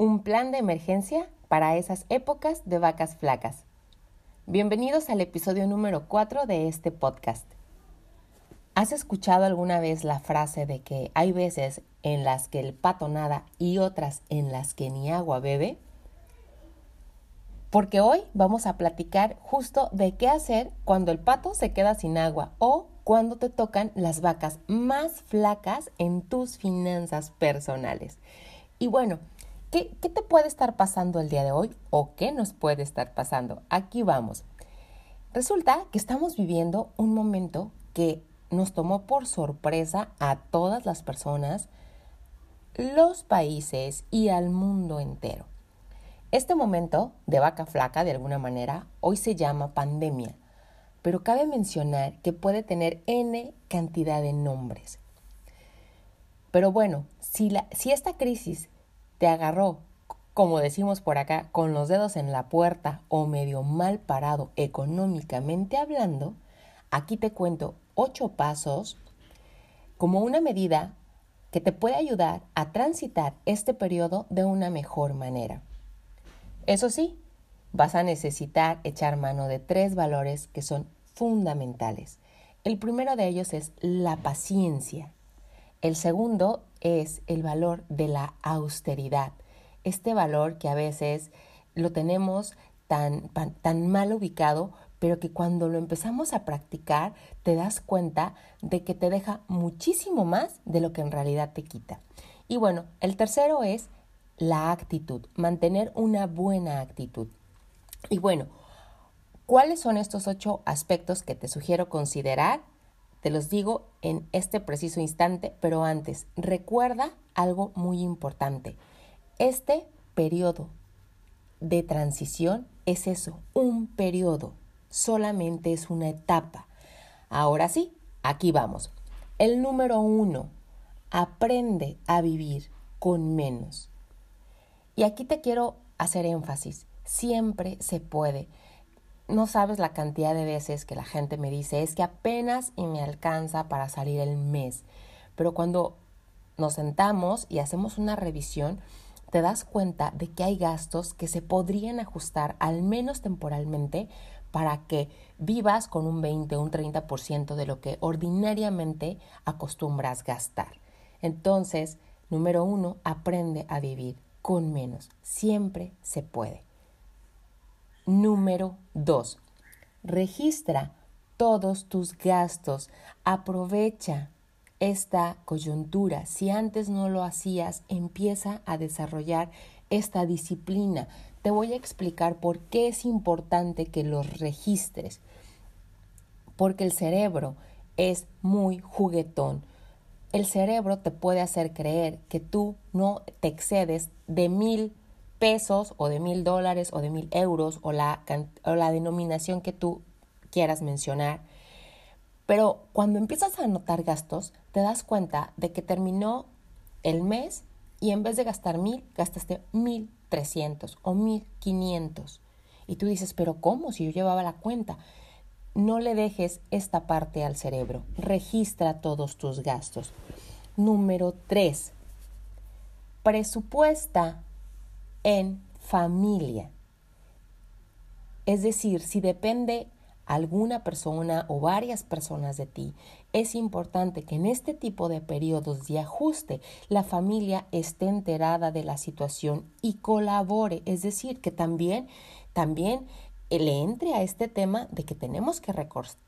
un plan de emergencia para esas épocas de vacas flacas. Bienvenidos al episodio número 4 de este podcast. ¿Has escuchado alguna vez la frase de que hay veces en las que el pato nada y otras en las que ni agua bebe? Porque hoy vamos a platicar justo de qué hacer cuando el pato se queda sin agua o cuando te tocan las vacas más flacas en tus finanzas personales. Y bueno, ¿Qué, te puede estar pasando el día de hoy o qué nos puede estar pasando? Aquí vamos. Resulta que estamos viviendo un momento que nos tomó por sorpresa a todas las personas, los países y al mundo entero. Este momento de vaca flaca, de alguna manera, hoy se llama pandemia, pero cabe mencionar que puede tener n cantidad de nombres. Pero bueno, si, la, si esta crisis te agarró, como decimos por acá, con los dedos en la puerta o medio mal parado económicamente hablando, aquí te cuento ocho pasos como una medida que te puede ayudar a transitar este periodo de una mejor manera. Eso sí, vas a necesitar echar mano de tres valores que son fundamentales. El primero de ellos es la paciencia. El segundo es el valor de la austeridad. Este valor que a veces lo tenemos tan, tan mal ubicado, pero que cuando lo empezamos a practicar te das cuenta de que te deja muchísimo más de lo que en realidad te quita. Y bueno, el tercero es la actitud, mantener una buena actitud. Y bueno, ¿cuáles son estos ocho aspectos que te sugiero considerar te los digo en este preciso instante, pero antes, recuerda algo muy importante. Este periodo de transición es eso, un periodo, solamente es una etapa. Ahora sí, aquí vamos. El número uno, aprende a vivir con menos. Y aquí te quiero hacer énfasis, siempre se puede. No sabes la cantidad de veces que la gente me dice, es que apenas y me alcanza para salir el mes. Pero cuando nos sentamos y hacemos una revisión, te das cuenta de que hay gastos que se podrían ajustar al menos temporalmente para que vivas con un 20 o un 30% de lo que ordinariamente acostumbras gastar. Entonces, número uno, aprende a vivir con menos. Siempre se puede. Número 2. Registra todos tus gastos. Aprovecha esta coyuntura. Si antes no lo hacías, empieza a desarrollar esta disciplina. Te voy a explicar por qué es importante que los registres. Porque el cerebro es muy juguetón. El cerebro te puede hacer creer que tú no te excedes de mil pesos o de mil dólares o de mil euros o la, denominación que tú quieras mencionar. Pero cuando empiezas a anotar gastos, te das cuenta de que terminó el mes y en vez de gastar mil, gastaste mil trescientos o mil quinientos. Y tú dices, pero ¿cómo? Si yo llevaba la cuenta. No le dejes esta parte al cerebro. Registra todos tus gastos. Número tres. Presupuesta en familia. Es decir, si depende alguna persona o varias personas de ti, es importante que en este tipo de periodos de ajuste la familia esté enterada de la situación y colabore, es decir, que también también le entre a este tema de que tenemos que,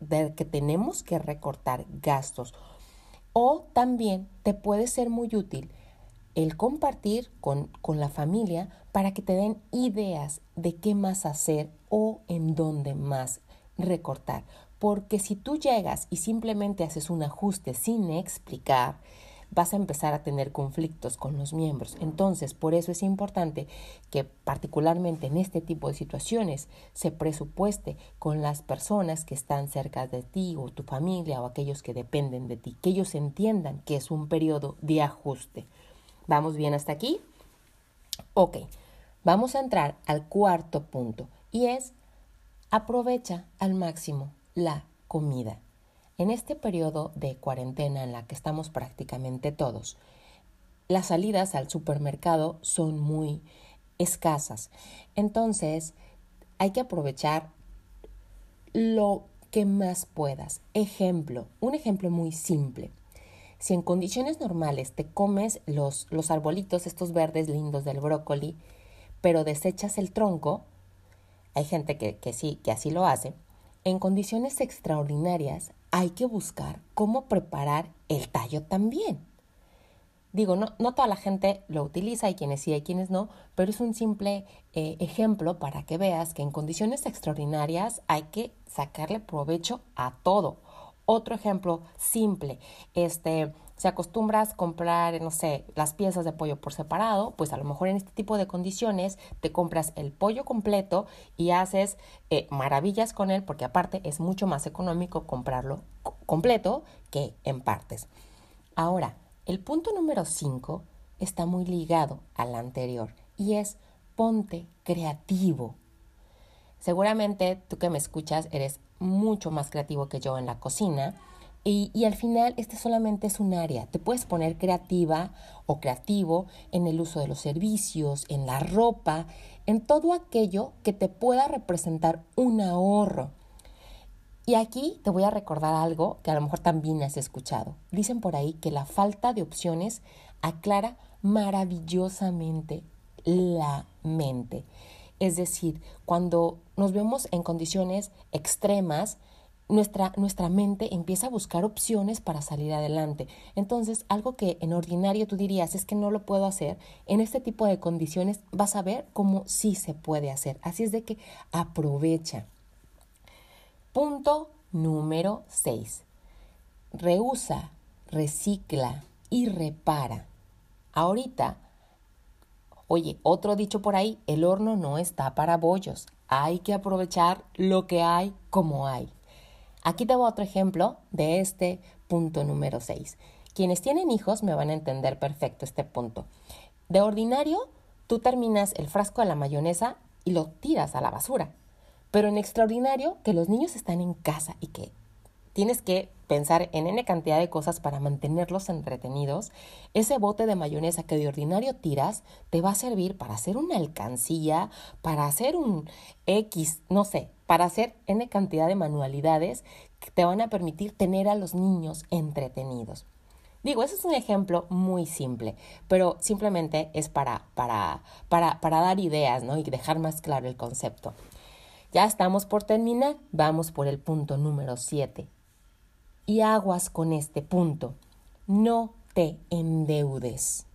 de que tenemos que recortar gastos. O también te puede ser muy útil el compartir con, con, la familia para que te den ideas de qué más hacer o en dónde más recortar. Porque si tú llegas y simplemente haces un ajuste sin explicar, vas a empezar a tener conflictos con los miembros. Entonces, por eso es importante que particularmente en este tipo de situaciones se presupueste con las personas que están cerca de ti o tu familia o aquellos que dependen de ti, que ellos entiendan que es un periodo de ajuste. ¿Vamos bien hasta aquí? Ok, vamos a entrar al cuarto punto y es aprovecha al máximo la comida. En este periodo de cuarentena en la que estamos prácticamente todos, las salidas al supermercado son muy escasas. Entonces, hay que aprovechar lo que más puedas. Ejemplo, un ejemplo muy simple. Si en condiciones normales te comes los, los arbolitos, estos verdes lindos del brócoli, pero desechas el tronco, hay gente que, que sí, que así lo hace, en condiciones extraordinarias hay que buscar cómo preparar el tallo también. Digo, no, no toda la gente lo utiliza, hay quienes sí, hay quienes no, pero es un simple eh, ejemplo para que veas que en condiciones extraordinarias hay que sacarle provecho a todo. Otro ejemplo simple, este, si acostumbras comprar, no sé, las piezas de pollo por separado, pues a lo mejor en este tipo de condiciones te compras el pollo completo y haces eh, maravillas con él, porque aparte es mucho más económico comprarlo completo que en partes. Ahora, el punto número 5 está muy ligado al anterior y es ponte creativo. Seguramente tú que me escuchas eres mucho más creativo que yo en la cocina y, al final este solamente es un área. Te puedes poner creativa o creativo en el uso de los servicios, en la ropa, en todo aquello que te pueda representar un ahorro. Y aquí te voy a recordar algo que a lo mejor también has escuchado. Dicen por ahí que la falta de opciones aclara maravillosamente la mente. Es decir, cuando nos vemos en condiciones extremas, nuestra, nuestra mente empieza a buscar opciones para salir adelante. Entonces, algo que en ordinario tú dirías es que no lo puedo hacer, en este tipo de condiciones vas a ver cómo sí se puede hacer. Así es de que aprovecha. Punto número 6. Reusa, recicla y repara. Ahorita, oye, otro dicho por ahí, el horno no está para bollos. Hay que aprovechar lo que hay como hay. Aquí te otro ejemplo de este punto número 6. Quienes tienen hijos me van a entender perfecto este punto. De ordinario, tú terminas el frasco de la mayonesa y lo tiras a la basura. Pero en extraordinario, que los niños están en casa y que tienes que pensar en N cantidad de cosas para mantenerlos entretenidos, ese bote de mayonesa que de ordinario tiras te va a servir para hacer una alcancía, para hacer un X, no sé, para hacer N cantidad de manualidades que te van a permitir tener a los niños entretenidos. Digo, ese es un ejemplo muy simple, pero simplemente es para, para, para, para dar ideas ¿no? y dejar más claro el concepto. Ya estamos por terminar, vamos por el punto número 7. Y aguas con este punto. No te endeudes.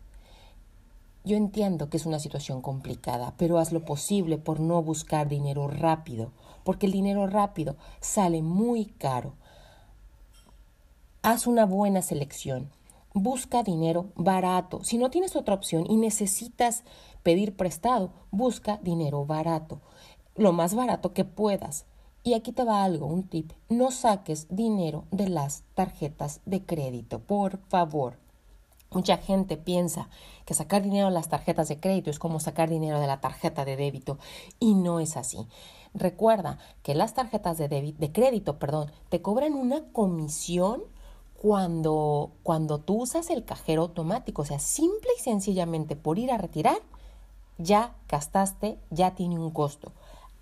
Yo entiendo que es una situación complicada, pero haz lo posible por no buscar dinero rápido porque el dinero rápido sale muy caro. Haz una buena selección. Busca dinero barato. Si no tienes otra opción y necesitas pedir prestado, busca dinero barato. Lo más barato que puedas. Y aquí te va algo, un tip. No saques dinero de las tarjetas de crédito, por favor. Mucha gente piensa que sacar dinero de las tarjetas de crédito es como sacar dinero de la tarjeta de débito y no es así. Recuerda que las tarjetas de, de crédito perdón, te cobran una comisión cuando, cuando tú usas el cajero automático. O sea, simple y sencillamente por ir a retirar, ya gastaste, ya tiene un costo.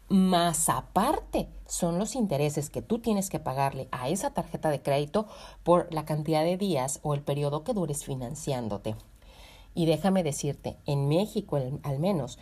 Más aparte son los intereses que tú tienes que pagarle a esa tarjeta de crédito por la cantidad de días o el periodo que dures financiándote. Y déjame decirte, en México al menos,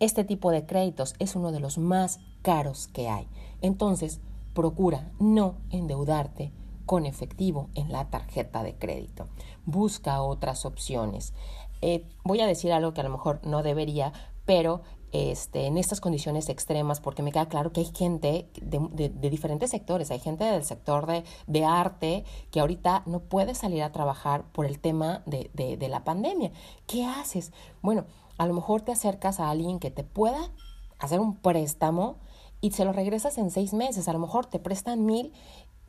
este tipo de créditos es uno de los más caros que hay. Entonces, procura no endeudarte con efectivo en la tarjeta de crédito. Busca otras opciones. Eh, voy a decir algo que a lo mejor no debería, pero este, en estas condiciones extremas, porque me queda claro que hay gente de, diferentes sectores, hay gente del sector de, de, arte que ahorita no puede salir a trabajar por el tema de, la pandemia. ¿Qué haces? Bueno, a lo mejor te acercas a alguien que te pueda hacer un préstamo y se lo regresas en seis meses. A lo mejor te prestan mil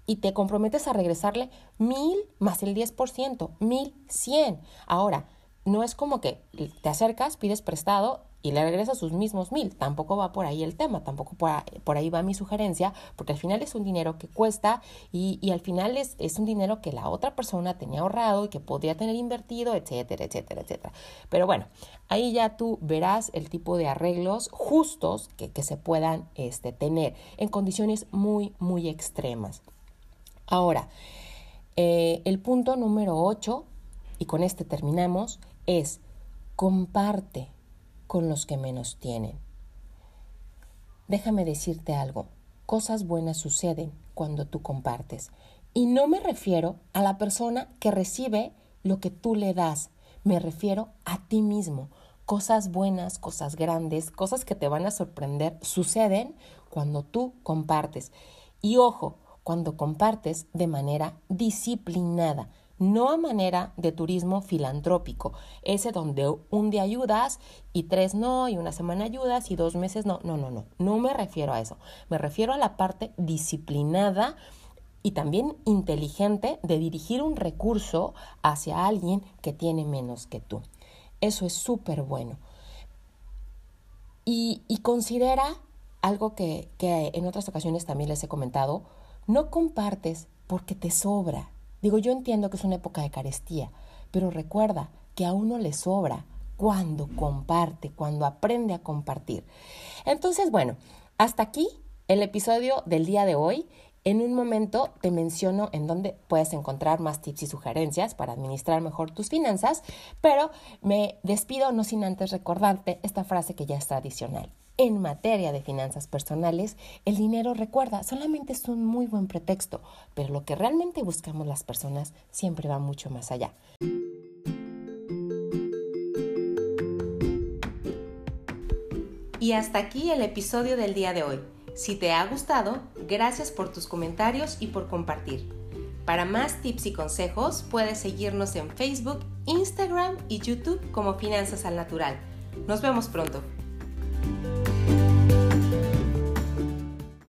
y te comprometes a regresarle mil más el 10%, mil cien. Ahora, no es como que te acercas, pides prestado y le regresas sus mismos mil. Tampoco va por ahí el tema, tampoco por ahí, va mi sugerencia, porque al final es un dinero que cuesta y, y al final es, es, un dinero que la otra persona tenía ahorrado y que podría tener invertido, etcétera, etcétera, etcétera. Pero bueno, ahí ya tú verás el tipo de arreglos justos que, que se puedan este, tener en condiciones muy, muy extremas. Ahora, eh, el punto número 8, y con este terminamos, es comparte con los que menos tienen. Déjame decirte algo, cosas buenas suceden cuando tú compartes. Y no me refiero a la persona que recibe lo que tú le das, me refiero a ti mismo. Cosas buenas, cosas grandes, cosas que te van a sorprender suceden cuando tú compartes. Y ojo, cuando compartes de manera disciplinada, no a manera de turismo filantrópico, ese donde un día ayudas y tres no, y una semana ayudas y dos meses no, no, no, no, no me refiero a eso, me refiero a la parte disciplinada y también inteligente de dirigir un recurso hacia alguien que tiene menos que tú. Eso es súper bueno. Y, y, considera algo que, que en otras ocasiones también les he comentado, no compartes porque te sobra. Digo, yo entiendo que es una época de carestía, pero recuerda que a uno le sobra cuando comparte, cuando aprende a compartir. Entonces, bueno, hasta aquí el episodio del día de hoy. En un momento te menciono en dónde puedes encontrar más tips y sugerencias para administrar mejor tus finanzas, pero me despido no sin antes recordarte esta frase que ya es tradicional. En materia de finanzas personales, el dinero, recuerda, solamente es un muy buen pretexto, pero lo que realmente buscamos las personas siempre va mucho más allá. Y hasta aquí el episodio del día de hoy. Si te ha gustado, gracias por tus comentarios y por compartir. Para más tips y consejos, puedes seguirnos en Facebook, Instagram y YouTube como Finanzas al Natural. Nos vemos pronto.